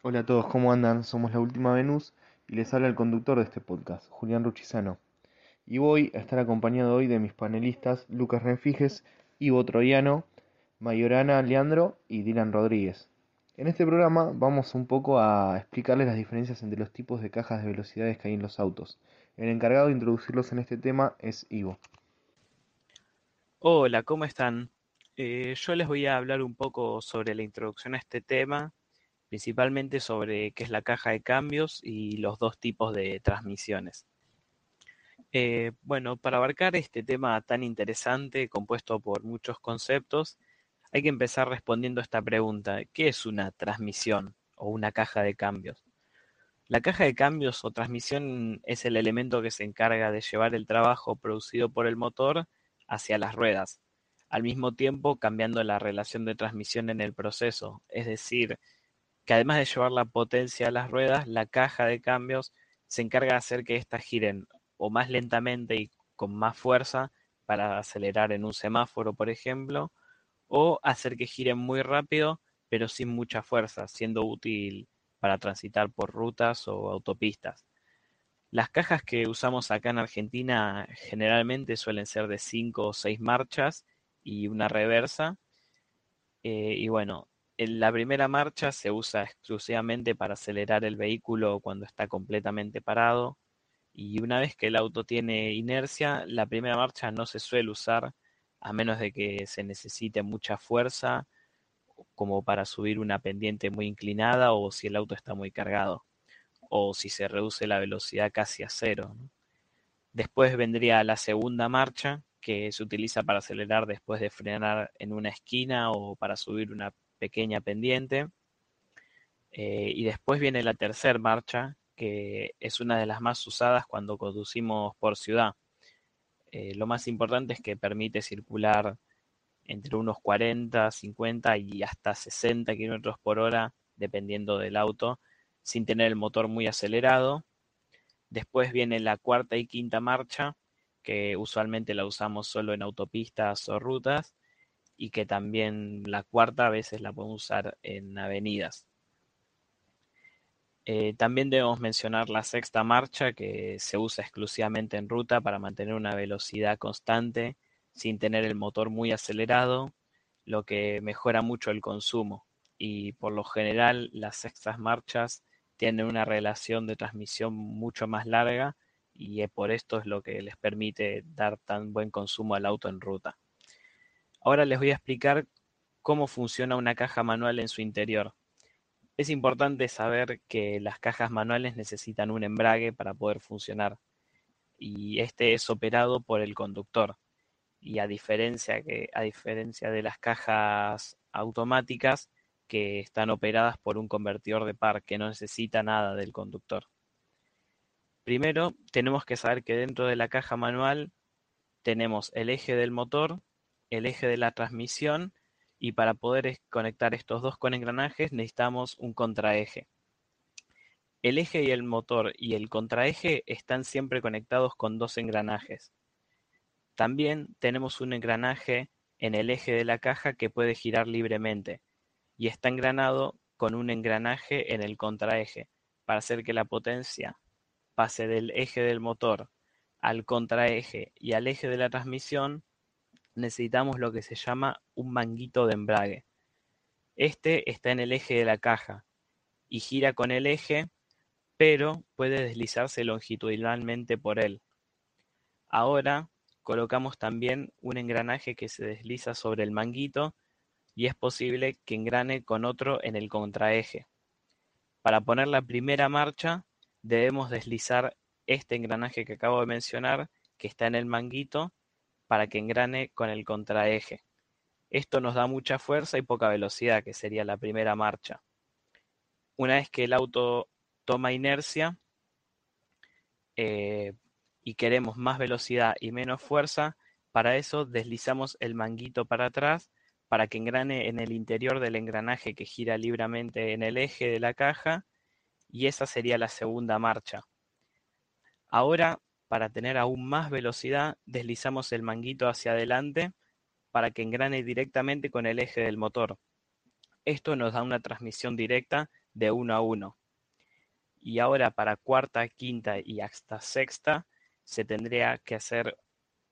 Hola a todos, ¿cómo andan? Somos La Última Venus y les habla el conductor de este podcast, Julián Ruchizano. Y voy a estar acompañado hoy de mis panelistas Lucas Renfijes, Ivo Troiano, Mayorana Leandro y Dylan Rodríguez. En este programa vamos un poco a explicarles las diferencias entre los tipos de cajas de velocidades que hay en los autos. El encargado de introducirlos en este tema es Ivo. Hola, ¿cómo están? Eh, yo les voy a hablar un poco sobre la introducción a este tema, principalmente sobre qué es la caja de cambios y los dos tipos de transmisiones. Eh, bueno, para abarcar este tema tan interesante, compuesto por muchos conceptos, hay que empezar respondiendo a esta pregunta, ¿qué es una transmisión o una caja de cambios? La caja de cambios o transmisión es el elemento que se encarga de llevar el trabajo producido por el motor hacia las ruedas, al mismo tiempo cambiando la relación de transmisión en el proceso, es decir, que además de llevar la potencia a las ruedas, la caja de cambios se encarga de hacer que éstas giren o más lentamente y con más fuerza para acelerar en un semáforo, por ejemplo, o hacer que giren muy rápido pero sin mucha fuerza, siendo útil para transitar por rutas o autopistas. Las cajas que usamos acá en Argentina generalmente suelen ser de 5 o 6 marchas y una reversa. Eh, y bueno, en la primera marcha se usa exclusivamente para acelerar el vehículo cuando está completamente parado. Y una vez que el auto tiene inercia, la primera marcha no se suele usar a menos de que se necesite mucha fuerza como para subir una pendiente muy inclinada o si el auto está muy cargado o si se reduce la velocidad casi a cero. Después vendría la segunda marcha, que se utiliza para acelerar después de frenar en una esquina o para subir una pequeña pendiente. Eh, y después viene la tercera marcha, que es una de las más usadas cuando conducimos por ciudad. Eh, lo más importante es que permite circular entre unos 40, 50 y hasta 60 kilómetros por hora, dependiendo del auto, sin tener el motor muy acelerado. Después viene la cuarta y quinta marcha, que usualmente la usamos solo en autopistas o rutas, y que también la cuarta a veces la podemos usar en avenidas. Eh, también debemos mencionar la sexta marcha, que se usa exclusivamente en ruta para mantener una velocidad constante sin tener el motor muy acelerado, lo que mejora mucho el consumo. Y por lo general las sextas marchas tienen una relación de transmisión mucho más larga y por esto es lo que les permite dar tan buen consumo al auto en ruta. Ahora les voy a explicar cómo funciona una caja manual en su interior. Es importante saber que las cajas manuales necesitan un embrague para poder funcionar y este es operado por el conductor. Y a diferencia, que, a diferencia de las cajas automáticas, que están operadas por un convertidor de par que no necesita nada del conductor. Primero, tenemos que saber que dentro de la caja manual tenemos el eje del motor, el eje de la transmisión y para poder conectar estos dos con engranajes necesitamos un contraeje. El eje y el motor y el contraeje están siempre conectados con dos engranajes. También tenemos un engranaje en el eje de la caja que puede girar libremente y está engranado con un engranaje en el contraeje para hacer que la potencia pase del eje del motor al contraeje y al eje de la transmisión, necesitamos lo que se llama un manguito de embrague. Este está en el eje de la caja y gira con el eje, pero puede deslizarse longitudinalmente por él. Ahora colocamos también un engranaje que se desliza sobre el manguito y es posible que engrane con otro en el contraeje. Para poner la primera marcha debemos deslizar este engranaje que acabo de mencionar, que está en el manguito, para que engrane con el contraeje. Esto nos da mucha fuerza y poca velocidad, que sería la primera marcha. Una vez que el auto toma inercia eh, y queremos más velocidad y menos fuerza, para eso deslizamos el manguito para atrás para que engrane en el interior del engranaje que gira libremente en el eje de la caja y esa sería la segunda marcha. Ahora, para tener aún más velocidad, deslizamos el manguito hacia adelante para que engrane directamente con el eje del motor. Esto nos da una transmisión directa de uno a uno. Y ahora para cuarta, quinta y hasta sexta se tendría que hacer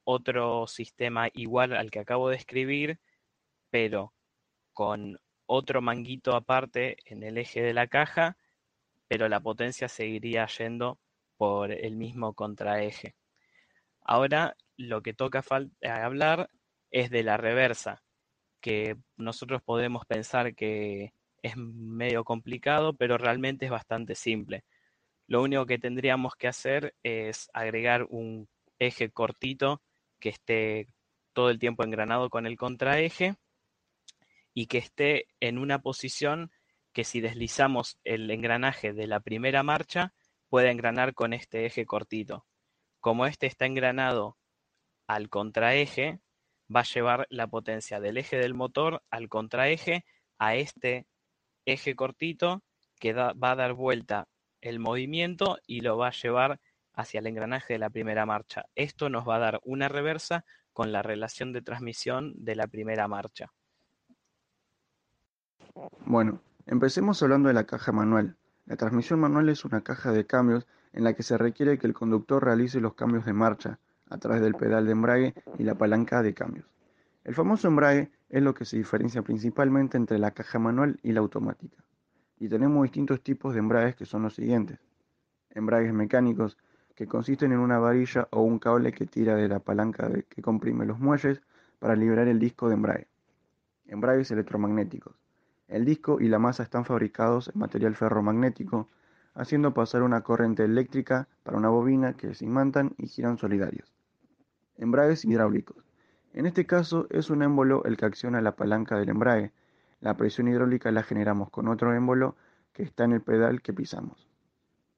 otro sistema igual al que acabo de escribir, pero con otro manguito aparte en el eje de la caja, pero la potencia seguiría yendo por el mismo contraeje. Ahora lo que toca hablar es de la reversa, que nosotros podemos pensar que es medio complicado, pero realmente es bastante simple. Lo único que tendríamos que hacer es agregar un eje cortito que esté todo el tiempo engranado con el contraeje y que esté en una posición que si deslizamos el engranaje de la primera marcha, pueda engranar con este eje cortito. Como este está engranado al contraeje, va a llevar la potencia del eje del motor al contraeje a este eje cortito que va a dar vuelta el movimiento y lo va a llevar hacia el engranaje de la primera marcha. Esto nos va a dar una reversa con la relación de transmisión de la primera marcha. Bueno, empecemos hablando de la caja manual. La transmisión manual es una caja de cambios en la que se requiere que el conductor realice los cambios de marcha a través del pedal de embrague y la palanca de cambios. El famoso embrague es lo que se diferencia principalmente entre la caja manual y la automática. Y tenemos distintos tipos de embragues que son los siguientes. Embragues mecánicos, que consisten en una varilla o un cable que tira de la palanca que comprime los muelles para liberar el disco de embrague. Embragues electromagnéticos. El disco y la masa están fabricados en material ferromagnético, haciendo pasar una corriente eléctrica para una bobina que se imantan y giran solidarios. Embragues hidráulicos. En este caso es un émbolo el que acciona la palanca del embrague. La presión hidráulica la generamos con otro émbolo que está en el pedal que pisamos.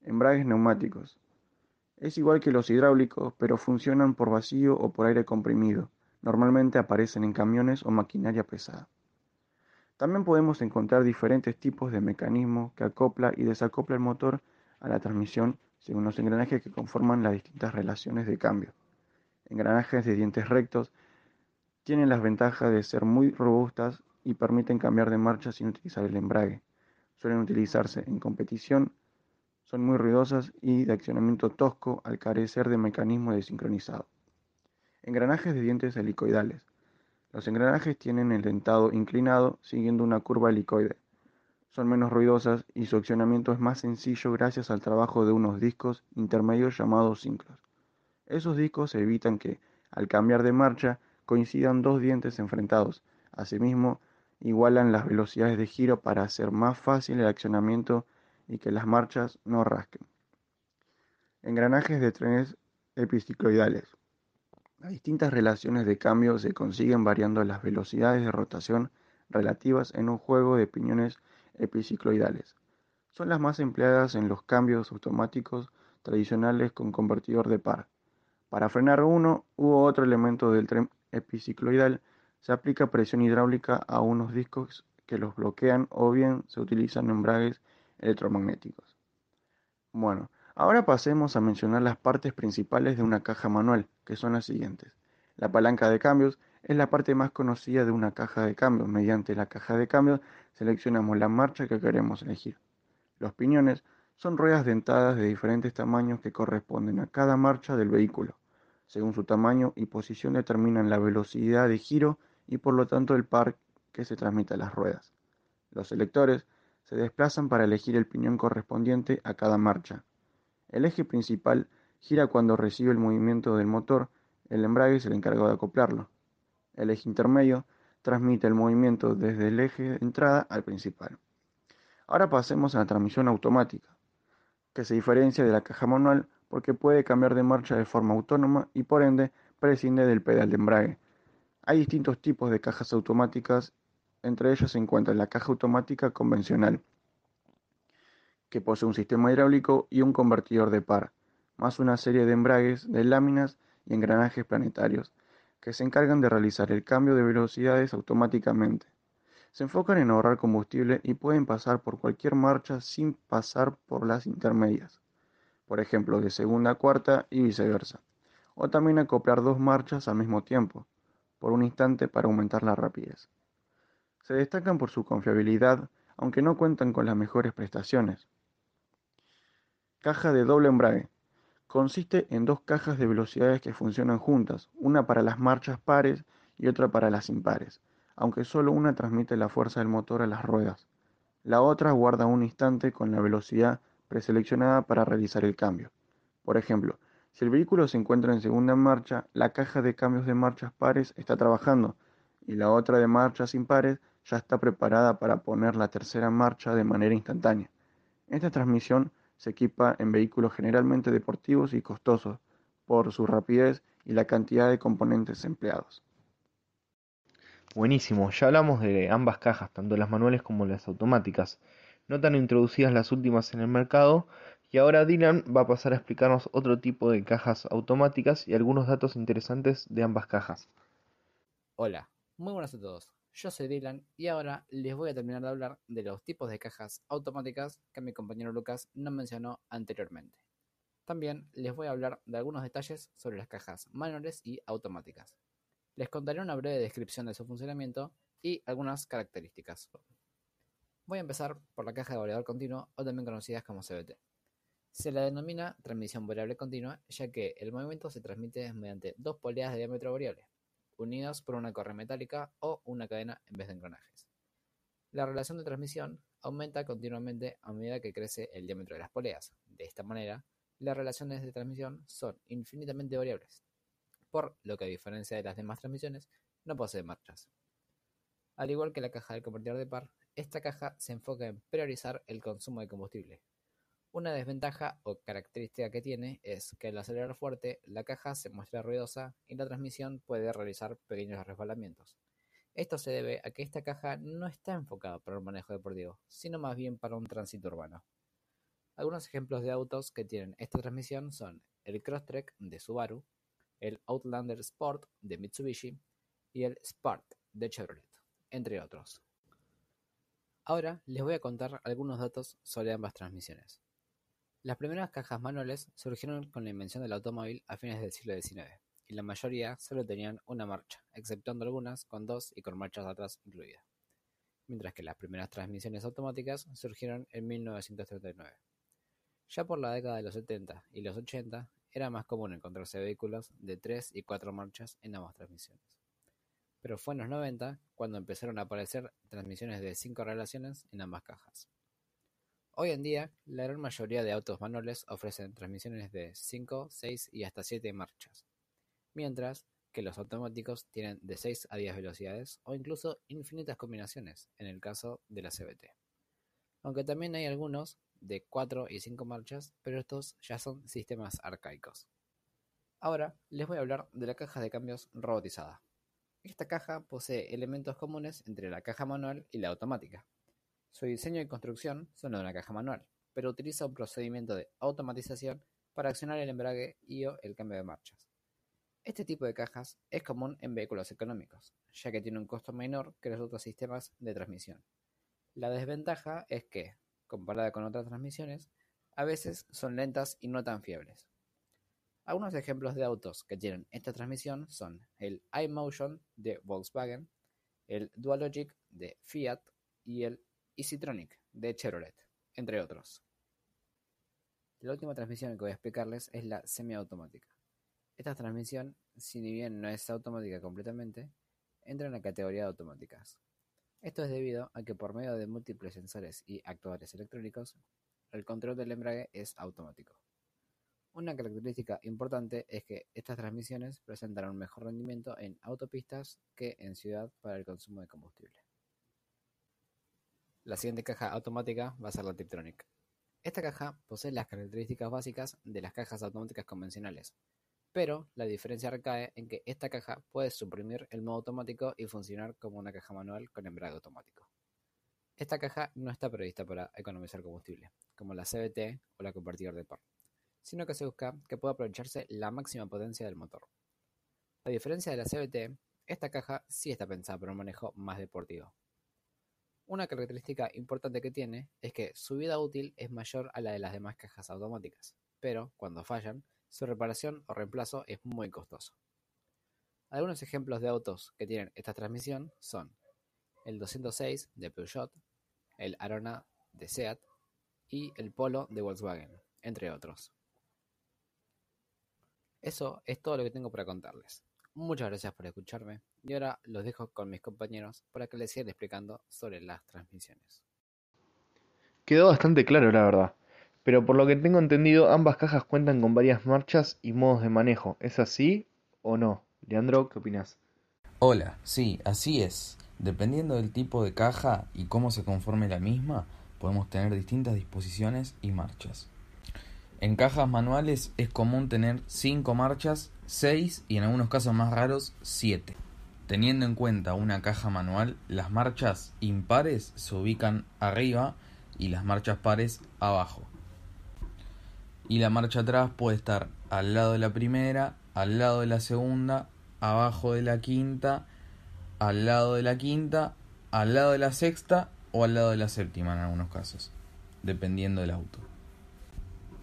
Embragues neumáticos. Es igual que los hidráulicos, pero funcionan por vacío o por aire comprimido. Normalmente aparecen en camiones o maquinaria pesada. También podemos encontrar diferentes tipos de mecanismos que acopla y desacopla el motor a la transmisión según los engranajes que conforman las distintas relaciones de cambio. Engranajes de dientes rectos tienen las ventajas de ser muy robustas y permiten cambiar de marcha sin utilizar el embrague. Suelen utilizarse en competición, son muy ruidosas y de accionamiento tosco al carecer de mecanismo de sincronizado. Engranajes de dientes helicoidales. Los engranajes tienen el dentado inclinado siguiendo una curva helicoide. Son menos ruidosas y su accionamiento es más sencillo gracias al trabajo de unos discos intermedios llamados ciclos. Esos discos evitan que, al cambiar de marcha, coincidan dos dientes enfrentados. Asimismo, igualan las velocidades de giro para hacer más fácil el accionamiento y que las marchas no rasquen. Engranajes de trenes epicicloidales. Las distintas relaciones de cambio se consiguen variando las velocidades de rotación relativas en un juego de piñones epicicloidales. Son las más empleadas en los cambios automáticos tradicionales con convertidor de par. Para frenar uno u otro elemento del tren epicicloidal se aplica presión hidráulica a unos discos que los bloquean o bien se utilizan embragues electromagnéticos. Bueno, ahora pasemos a mencionar las partes principales de una caja manual, que son las siguientes. La palanca de cambios es la parte más conocida de una caja de cambios. Mediante la caja de cambios seleccionamos la marcha que queremos elegir. Los piñones son ruedas dentadas de diferentes tamaños que corresponden a cada marcha del vehículo. Según su tamaño y posición determinan la velocidad de giro y por lo tanto el par que se transmite a las ruedas. Los selectores se desplazan para elegir el piñón correspondiente a cada marcha. El eje principal gira cuando recibe el movimiento del motor, el embrague es el encargado de acoplarlo. El eje intermedio transmite el movimiento desde el eje de entrada al principal. Ahora pasemos a la transmisión automática, que se diferencia de la caja manual porque puede cambiar de marcha de forma autónoma y por ende prescinde del pedal de embrague. Hay distintos tipos de cajas automáticas, entre ellos se encuentra la caja automática convencional, que posee un sistema hidráulico y un convertidor de par, más una serie de embragues de láminas y engranajes planetarios, que se encargan de realizar el cambio de velocidades automáticamente. Se enfocan en ahorrar combustible y pueden pasar por cualquier marcha sin pasar por las intermedias por ejemplo de segunda a cuarta y viceversa, o también acoplar dos marchas al mismo tiempo, por un instante para aumentar la rapidez. Se destacan por su confiabilidad, aunque no cuentan con las mejores prestaciones. Caja de doble embrague. Consiste en dos cajas de velocidades que funcionan juntas, una para las marchas pares y otra para las impares, aunque solo una transmite la fuerza del motor a las ruedas. La otra guarda un instante con la velocidad preseleccionada para realizar el cambio. Por ejemplo, si el vehículo se encuentra en segunda marcha, la caja de cambios de marchas pares está trabajando y la otra de marchas impares ya está preparada para poner la tercera marcha de manera instantánea. Esta transmisión se equipa en vehículos generalmente deportivos y costosos por su rapidez y la cantidad de componentes empleados. Buenísimo, ya hablamos de ambas cajas, tanto las manuales como las automáticas, no tan introducidas las últimas en el mercado, y ahora Dylan va a pasar a explicarnos otro tipo de cajas automáticas y algunos datos interesantes de ambas cajas. Hola, muy buenas a todos. Yo soy Dylan y ahora les voy a terminar de hablar de los tipos de cajas automáticas que mi compañero Lucas no mencionó anteriormente. También les voy a hablar de algunos detalles sobre las cajas manuales y automáticas. Les contaré una breve descripción de su funcionamiento y algunas características. Voy a empezar por la caja de variador continuo o también conocidas como CBT. Se la denomina transmisión variable continua ya que el movimiento se transmite mediante dos poleas de diámetro variable, unidas por una correa metálica o una cadena en vez de engranajes. La relación de transmisión aumenta continuamente a medida que crece el diámetro de las poleas. De esta manera, las relaciones de transmisión son infinitamente variables por lo que a diferencia de las demás transmisiones, no posee marchas. Al igual que la caja del convertidor de par, esta caja se enfoca en priorizar el consumo de combustible. Una desventaja o característica que tiene es que al acelerar fuerte, la caja se muestra ruidosa y la transmisión puede realizar pequeños resbalamientos. Esto se debe a que esta caja no está enfocada para el manejo deportivo, sino más bien para un tránsito urbano. Algunos ejemplos de autos que tienen esta transmisión son el Crosstrek de Subaru, el Outlander Sport de Mitsubishi y el Spark de Chevrolet, entre otros. Ahora les voy a contar algunos datos sobre ambas transmisiones. Las primeras cajas manuales surgieron con la invención del automóvil a fines del siglo XIX, y la mayoría solo tenían una marcha, exceptuando algunas con dos y con marchas atrás incluidas, mientras que las primeras transmisiones automáticas surgieron en 1939. Ya por la década de los 70 y los 80, era más común encontrarse vehículos de tres y cuatro marchas en ambas transmisiones. Pero fue en los 90 cuando empezaron a aparecer transmisiones de cinco relaciones en ambas cajas. Hoy en día, la gran mayoría de autos manuales ofrecen transmisiones de 5, 6 y hasta 7 marchas, mientras que los automáticos tienen de 6 a 10 velocidades o incluso infinitas combinaciones en el caso de la CBT. Aunque también hay algunos de 4 y 5 marchas, pero estos ya son sistemas arcaicos. Ahora les voy a hablar de la caja de cambios robotizada. Esta caja posee elementos comunes entre la caja manual y la automática. Su diseño y construcción son de una caja manual, pero utiliza un procedimiento de automatización para accionar el embrague y o el cambio de marchas. Este tipo de cajas es común en vehículos económicos, ya que tiene un costo menor que los otros sistemas de transmisión. La desventaja es que, comparada con otras transmisiones, a veces son lentas y no tan fiables. Algunos ejemplos de autos que tienen esta transmisión son el iMotion de Volkswagen, el Dualogic de Fiat y el EasyTronic de Chevrolet, entre otros. La última transmisión que voy a explicarles es la semiautomática. Esta transmisión, si bien no es automática completamente, entra en la categoría de automáticas. Esto es debido a que por medio de múltiples sensores y actuadores electrónicos, el control del embrague es automático. Una característica importante es que estas transmisiones presentan un mejor rendimiento en autopistas que en ciudad para el consumo de combustible. La siguiente caja automática va a ser la Tiptronic. Esta caja posee las características básicas de las cajas automáticas convencionales, pero la diferencia recae en que esta caja puede suprimir el modo automático y funcionar como una caja manual con embrague automático. Esta caja no está prevista para economizar combustible, como la CBT o la convertidor de par, sino que se busca que pueda aprovecharse la máxima potencia del motor. A diferencia de la CBT, esta caja sí está pensada para un manejo más deportivo. Una característica importante que tiene es que su vida útil es mayor a la de las demás cajas automáticas, pero cuando fallan, su reparación o reemplazo es muy costoso. Algunos ejemplos de autos que tienen esta transmisión son el 206 de Peugeot, el Arona de SEAT y el Polo de Volkswagen, entre otros. Eso es todo lo que tengo para contarles. Muchas gracias por escucharme y ahora los dejo con mis compañeros para que les sigan explicando sobre las transmisiones. Quedó bastante claro, la verdad. Pero por lo que tengo entendido, ambas cajas cuentan con varias marchas y modos de manejo. ¿Es así o no? Leandro, ¿qué opinas? Hola, sí, así es. Dependiendo del tipo de caja y cómo se conforme la misma, podemos tener distintas disposiciones y marchas. En cajas manuales es común tener 5 marchas, 6 y en algunos casos más raros 7. Teniendo en cuenta una caja manual, las marchas impares se ubican arriba y las marchas pares abajo. Y la marcha atrás puede estar al lado de la primera, al lado de la segunda, abajo de la quinta, al lado de la quinta, al lado de la sexta o al lado de la séptima en algunos casos, dependiendo del auto.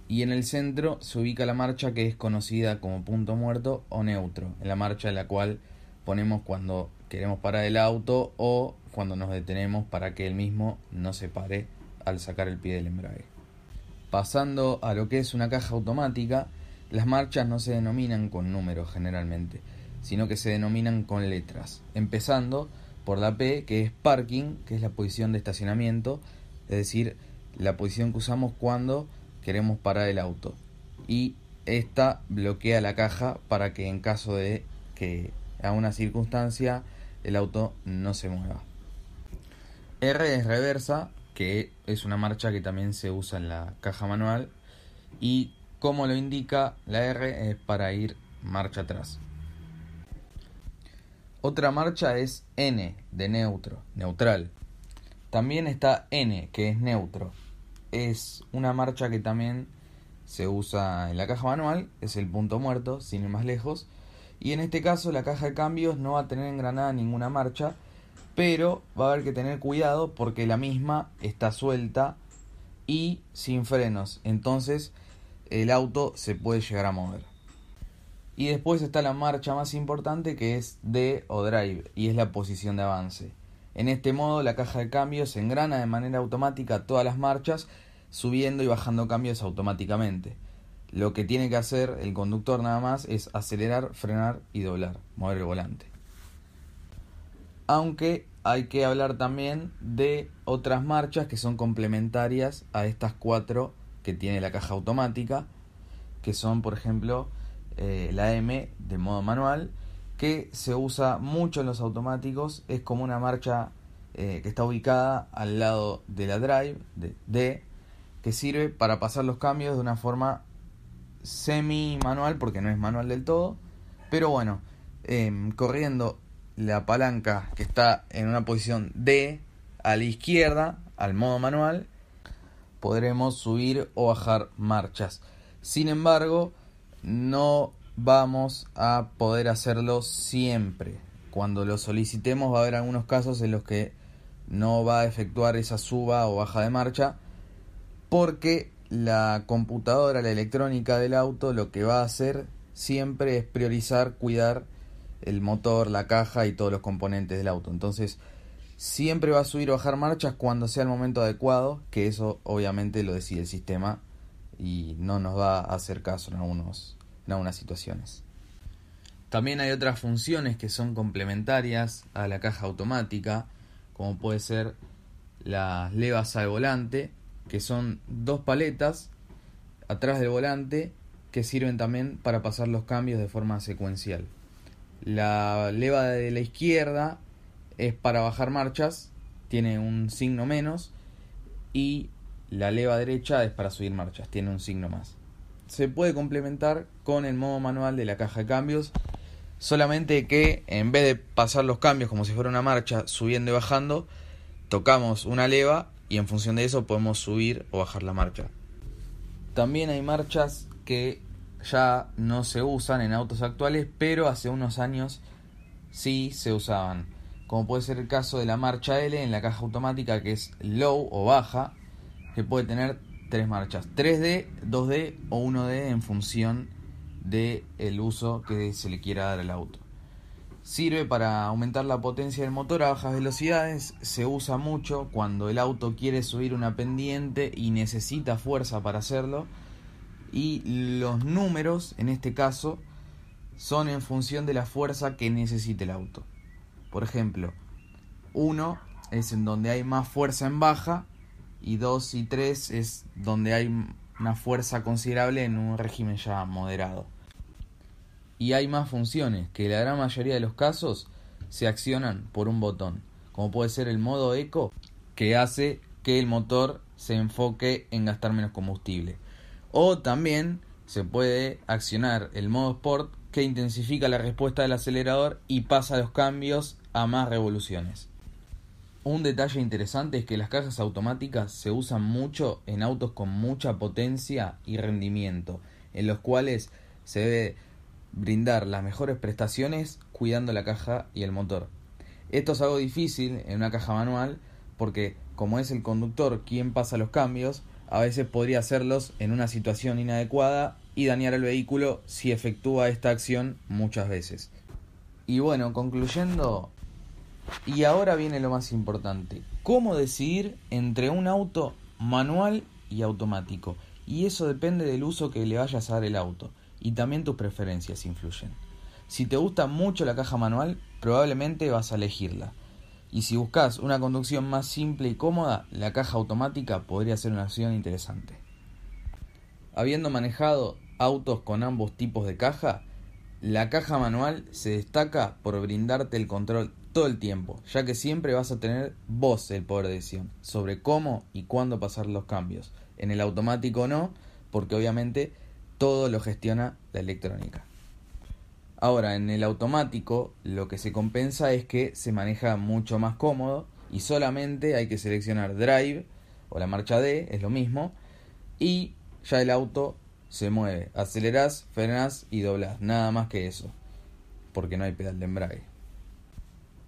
Y en el centro se ubica la marcha que es conocida como punto muerto o neutro, en la marcha en la cual ponemos cuando queremos parar el auto o cuando nos detenemos para que el mismo no se pare al sacar el pie del embrague. Pasando a lo que es una caja automática, las marchas no se denominan con números generalmente, sino que se denominan con letras, empezando por la P, que es parking, que es la posición de estacionamiento, es decir, la posición que usamos cuando queremos parar el auto. Y esta bloquea la caja para que en caso de que a una circunstancia el auto no se mueva. R es reversa, que es una marcha que también se usa en la caja manual y como lo indica la R es para ir marcha atrás. Otra marcha es N de neutro, neutral. También está N que es neutro. Es una marcha que también se usa en la caja manual, es el punto muerto, sin ir más lejos. Y en este caso la caja de cambios no va a tener engranada ninguna marcha, pero va a haber que tener cuidado porque la misma está suelta y sin frenos. Entonces el auto se puede llegar a mover. Y después está la marcha más importante que es D o drive y es la posición de avance. En este modo la caja de cambios engrana de manera automática todas las marchas subiendo y bajando cambios automáticamente. Lo que tiene que hacer el conductor nada más es acelerar, frenar y doblar, mover el volante. Aunque hay que hablar también de otras marchas que son complementarias a estas cuatro que tiene la caja automática, que son por ejemplo eh, la M de modo manual, que se usa mucho en los automáticos, es como una marcha eh, que está ubicada al lado de la drive, de que sirve para pasar los cambios de una forma semi manual, porque no es manual del todo, pero bueno, em, corriendo la palanca que está en una posición D a la izquierda, al modo manual, podremos subir o bajar marchas. Sin embargo, no vamos a poder hacerlo siempre. Cuando lo solicitemos va a haber algunos casos en los que no va a efectuar esa suba o baja de marcha porque la computadora, la electrónica del auto lo que va a hacer siempre es priorizar, cuidar el motor, la caja y todos los componentes del auto. Entonces, siempre va a subir o bajar marchas cuando sea el momento adecuado, que eso obviamente lo decide el sistema y no nos va a hacer caso en, algunos, en algunas situaciones. También hay otras funciones que son complementarias a la caja automática, como puede ser las levas al volante, que son dos paletas atrás del volante que sirven también para pasar los cambios de forma secuencial. La leva de la izquierda es para bajar marchas, tiene un signo menos, y la leva derecha es para subir marchas, tiene un signo más. Se puede complementar con el modo manual de la caja de cambios, solamente que en vez de pasar los cambios como si fuera una marcha subiendo y bajando, tocamos una leva y en función de eso podemos subir o bajar la marcha. También hay marchas que ya no se usan en autos actuales, pero hace unos años sí se usaban. Como puede ser el caso de la marcha L en la caja automática que es low o baja, que puede tener tres marchas, 3D, 2D o 1D en función del el uso que se le quiera dar al auto. Sirve para aumentar la potencia del motor a bajas velocidades, se usa mucho cuando el auto quiere subir una pendiente y necesita fuerza para hacerlo. Y los números, en este caso, son en función de la fuerza que necesite el auto. Por ejemplo, 1 es en donde hay más fuerza en baja y 2 y 3 es donde hay una fuerza considerable en un régimen ya moderado y hay más funciones que la gran mayoría de los casos se accionan por un botón, como puede ser el modo eco que hace que el motor se enfoque en gastar menos combustible. O también se puede accionar el modo sport que intensifica la respuesta del acelerador y pasa los cambios a más revoluciones. Un detalle interesante es que las cajas automáticas se usan mucho en autos con mucha potencia y rendimiento, en los cuales se ve brindar las mejores prestaciones cuidando la caja y el motor. Esto es algo difícil en una caja manual porque como es el conductor quien pasa los cambios, a veces podría hacerlos en una situación inadecuada y dañar el vehículo si efectúa esta acción muchas veces. Y bueno, concluyendo, y ahora viene lo más importante, ¿cómo decidir entre un auto manual y automático? Y eso depende del uso que le vayas a dar el auto y también tus preferencias influyen. Si te gusta mucho la caja manual, probablemente vas a elegirla. Y si buscas una conducción más simple y cómoda, la caja automática podría ser una opción interesante. Habiendo manejado autos con ambos tipos de caja, la caja manual se destaca por brindarte el control todo el tiempo, ya que siempre vas a tener vos el poder de decisión sobre cómo y cuándo pasar los cambios. En el automático no, porque obviamente todo lo gestiona la electrónica. Ahora, en el automático lo que se compensa es que se maneja mucho más cómodo y solamente hay que seleccionar drive o la marcha D, es lo mismo, y ya el auto se mueve. Acelerás, frenás y doblás, nada más que eso, porque no hay pedal de embrague.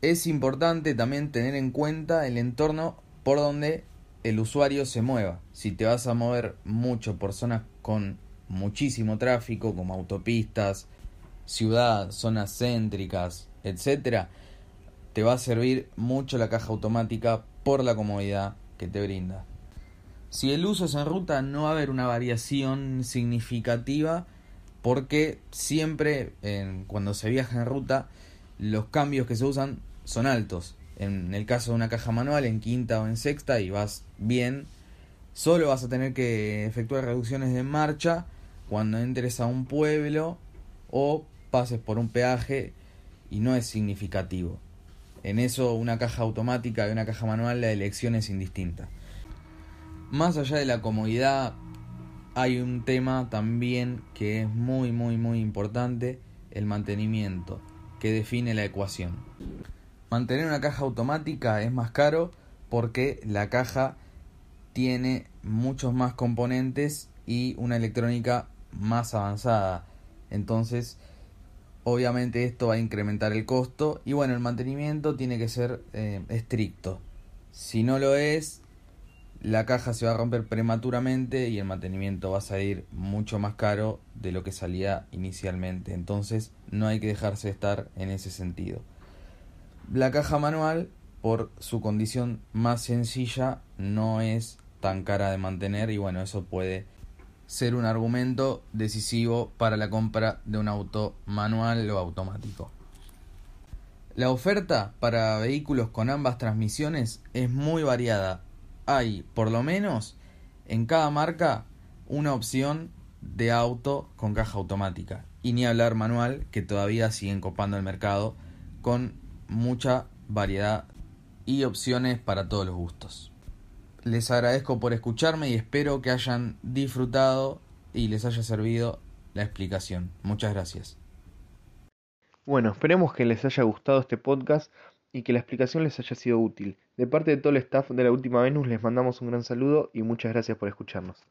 Es importante también tener en cuenta el entorno por donde el usuario se mueva. Si te vas a mover mucho por zonas con muchísimo tráfico como autopistas, ciudad, zonas céntricas, etcétera, te va a servir mucho la caja automática por la comodidad que te brinda. Si el uso es en ruta no va a haber una variación significativa porque siempre cuando se viaja en ruta los cambios que se usan son altos. En el caso de una caja manual en quinta o en sexta y vas bien, solo vas a tener que efectuar reducciones de marcha cuando entres a un pueblo o pases por un peaje y no es significativo. En eso una caja automática y una caja manual la elección es indistinta. Más allá de la comodidad hay un tema también que es muy muy muy importante, el mantenimiento, que define la ecuación. Mantener una caja automática es más caro porque la caja tiene muchos más componentes y una electrónica más avanzada. Entonces, obviamente esto va a incrementar el costo y bueno, el mantenimiento tiene que ser eh, estricto. Si no lo es, la caja se va a romper prematuramente y el mantenimiento va a salir mucho más caro de lo que salía inicialmente. Entonces, no hay que dejarse estar en ese sentido. La caja manual, por su condición más sencilla, no es tan cara de mantener y bueno, eso puede ser un argumento decisivo para la compra de un auto manual o automático. La oferta para vehículos con ambas transmisiones es muy variada. Hay, por lo menos, en cada marca una opción de auto con caja automática. Y ni hablar manual, que todavía siguen copando el mercado con mucha variedad y opciones para todos los gustos. Les agradezco por escucharme y espero que hayan disfrutado y les haya servido la explicación. Muchas gracias. Bueno, esperemos que les haya gustado este podcast y que la explicación les haya sido útil. De parte de todo el staff de la Última Venus les mandamos un gran saludo y muchas gracias por escucharnos.